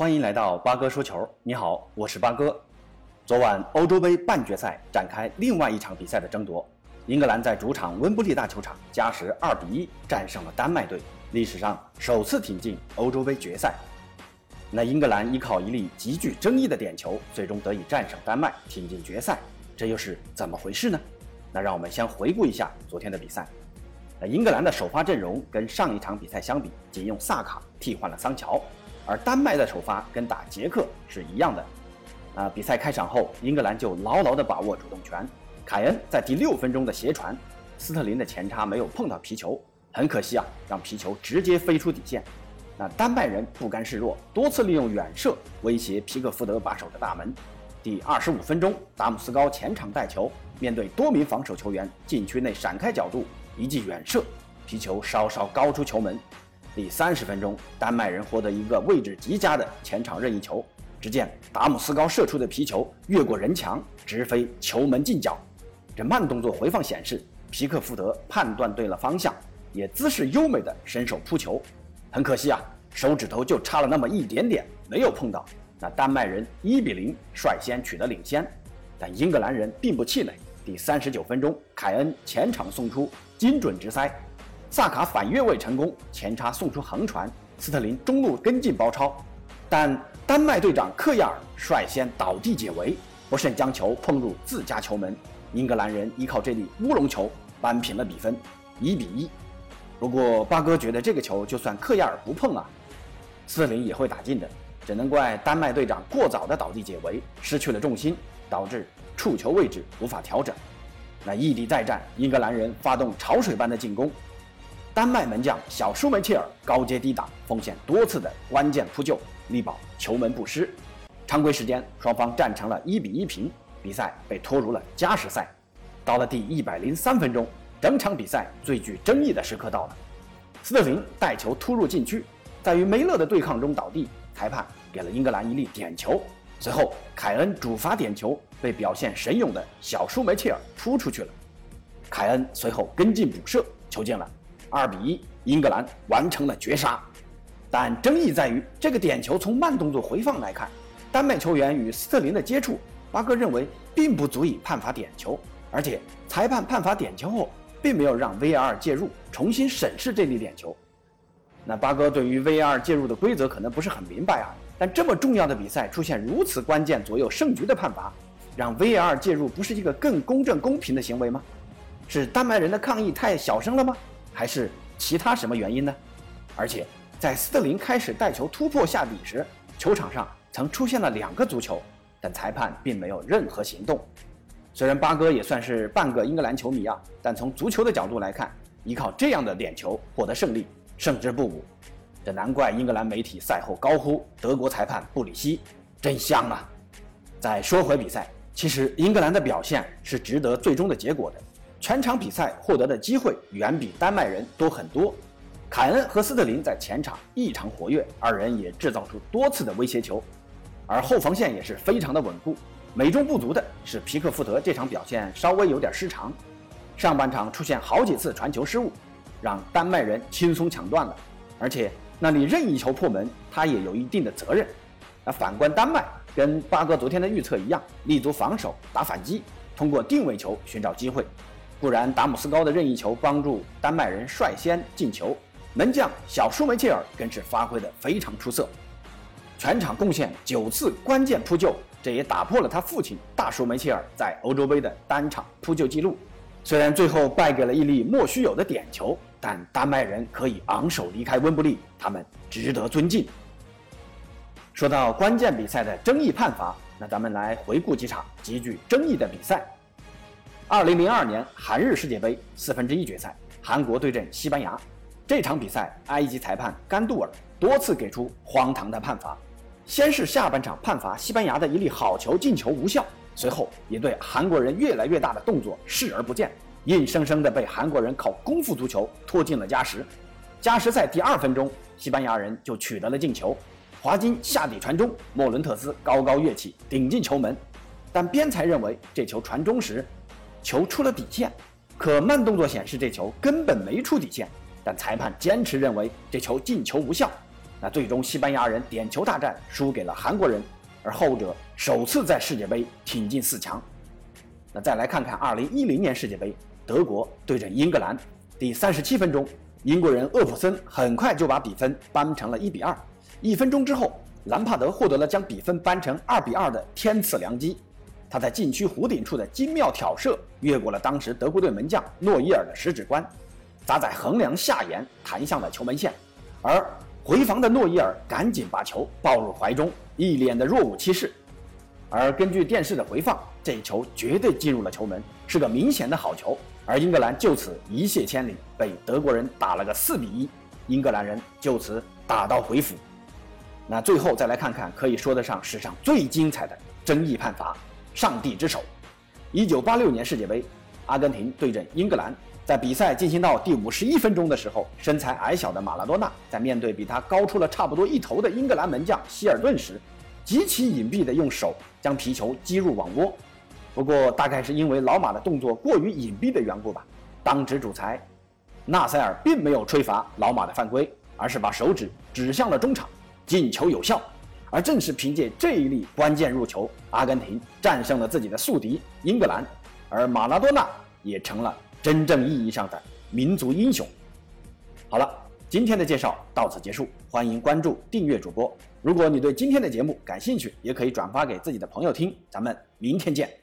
欢迎来到八哥说球。你好，我是八哥。昨晚欧洲杯半决赛展开另外一场比赛的争夺，英格兰在主场温布利大球场加时二比一战胜了丹麦队，历史上首次挺进欧洲杯决赛。那英格兰依靠一粒极具争议的点球，最终得以战胜丹麦，挺进决赛，这又是怎么回事呢？那让我们先回顾一下昨天的比赛。那英格兰的首发阵容跟上一场比赛相比，仅用萨卡替换了桑乔，而丹麦的首发跟打捷克是一样的。啊，比赛开场后，英格兰就牢牢地把握主动权。凯恩在第六分钟的斜传，斯特林的前插没有碰到皮球，很可惜啊，让皮球直接飞出底线。那丹麦人不甘示弱，多次利用远射威胁皮克福德把守的大门。第二十五分钟，达姆斯高前场带球，面对多名防守球员，禁区内闪开角度。一记远射，皮球稍稍高出球门。第三十分钟，丹麦人获得一个位置极佳的前场任意球。只见达姆斯高射出的皮球越过人墙，直飞球门近角。这慢动作回放显示，皮克福德判断对了方向，也姿势优美的伸手扑球。很可惜啊，手指头就差了那么一点点，没有碰到。那丹麦人一比零率先取得领先，但英格兰人并不气馁。第三十九分钟，凯恩前场送出。精准直塞，萨卡反越位成功，前插送出横传，斯特林中路跟进包抄，但丹麦队长克亚尔率先倒地解围，不慎将球碰入自家球门。英格兰人依靠这粒乌龙球扳平了比分，一比一。不过八哥觉得这个球就算克亚尔不碰啊，斯特林也会打进的，只能怪丹麦队长过早的倒地解围，失去了重心，导致触球位置无法调整。那异地再战，英格兰人发动潮水般的进攻，丹麦门将小舒梅切尔高接低挡，奉献多次的关键扑救，力保球门不失。常规时间，双方战成了一比一平，比赛被拖入了加时赛。到了第一百零三分钟，整场比赛最具争议的时刻到了，斯特林带球突入禁区，在与梅勒的对抗中倒地，裁判给了英格兰一粒点球。随后，凯恩主罚点球被表现神勇的小舒梅切尔扑出去了，凯恩随后跟进补射，球进了，二比一，英格兰完成了绝杀。但争议在于，这个点球从慢动作回放来看，丹麦球员与斯特林的接触，巴哥认为并不足以判罚点球，而且裁判判罚点球后，并没有让 V R 介入重新审视这粒点球。那八哥对于 V R 介入的规则可能不是很明白啊，但这么重要的比赛出现如此关键左右胜局的判罚，让 V R 介入不是一个更公正公平的行为吗？是丹麦人的抗议太小声了吗？还是其他什么原因呢？而且在斯特林开始带球突破下底时，球场上曾出现了两个足球，但裁判并没有任何行动。虽然八哥也算是半个英格兰球迷啊，但从足球的角度来看，依靠这样的点球获得胜利。胜之不武，这难怪英格兰媒体赛后高呼德国裁判布里希真香啊！再说回比赛，其实英格兰的表现是值得最终的结果的，全场比赛获得的机会远比丹麦人多很多。凯恩和斯特林在前场异常活跃，二人也制造出多次的威胁球，而后防线也是非常的稳固。美中不足的是皮克福德这场表现稍微有点失常，上半场出现好几次传球失误。让丹麦人轻松抢断了，而且那里任意球破门，他也有一定的责任。那反观丹麦，跟八哥昨天的预测一样，立足防守打反击，通过定位球寻找机会。不然达姆斯高的任意球帮助丹麦人率先进球，门将小舒梅切尔更是发挥的非常出色，全场贡献九次关键扑救，这也打破了他父亲大舒梅切尔在欧洲杯的单场扑救记录。虽然最后败给了一粒莫须有的点球。但丹麦人可以昂首离开温布利，他们值得尊敬。说到关键比赛的争议判罚，那咱们来回顾几场极具争议的比赛。二零零二年韩日世界杯四分之一决赛，韩国对阵西班牙，这场比赛埃及裁判甘杜尔多次给出荒唐的判罚。先是下半场判罚西班牙的一粒好球进球无效，随后也对韩国人越来越大的动作视而不见。硬生生的被韩国人靠功夫足球拖进了加时。加时赛第二分钟，西班牙人就取得了进球，华金下底传中，莫伦特斯高高跃起顶进球门。但边裁认为这球传中时，球出了底线，可慢动作显示这球根本没出底线。但裁判坚持认为这球进球无效。那最终西班牙人点球大战输给了韩国人，而后者首次在世界杯挺进四强。那再来看看2010年世界杯，德国对阵英格兰，第三十七分钟，英国人厄普森很快就把比分扳成了一比二。一分钟之后，兰帕德获得了将比分扳成二比二的天赐良机，他在禁区弧顶处的精妙挑射，越过了当时德国队门将诺伊尔的十指关，砸在横梁下沿，弹向了球门线，而。回防的诺伊尔赶紧把球抱入怀中，一脸的若无其事。而根据电视的回放，这一球绝对进入了球门，是个明显的好球。而英格兰就此一泻千里，被德国人打了个四比一，英格兰人就此打道回府。那最后再来看看，可以说得上史上最精彩的争议判罚——上帝之手。一九八六年世界杯，阿根廷对阵英格兰。在比赛进行到第五十一分钟的时候，身材矮小的马拉多纳在面对比他高出了差不多一头的英格兰门将希尔顿时，极其隐蔽地用手将皮球击入网窝。不过，大概是因为老马的动作过于隐蔽的缘故吧，当值主裁纳塞尔并没有吹罚老马的犯规，而是把手指指向了中场，进球有效。而正是凭借这一粒关键入球，阿根廷战胜了自己的宿敌英格兰，而马拉多纳也成了。真正意义上的民族英雄。好了，今天的介绍到此结束，欢迎关注、订阅主播。如果你对今天的节目感兴趣，也可以转发给自己的朋友听。咱们明天见。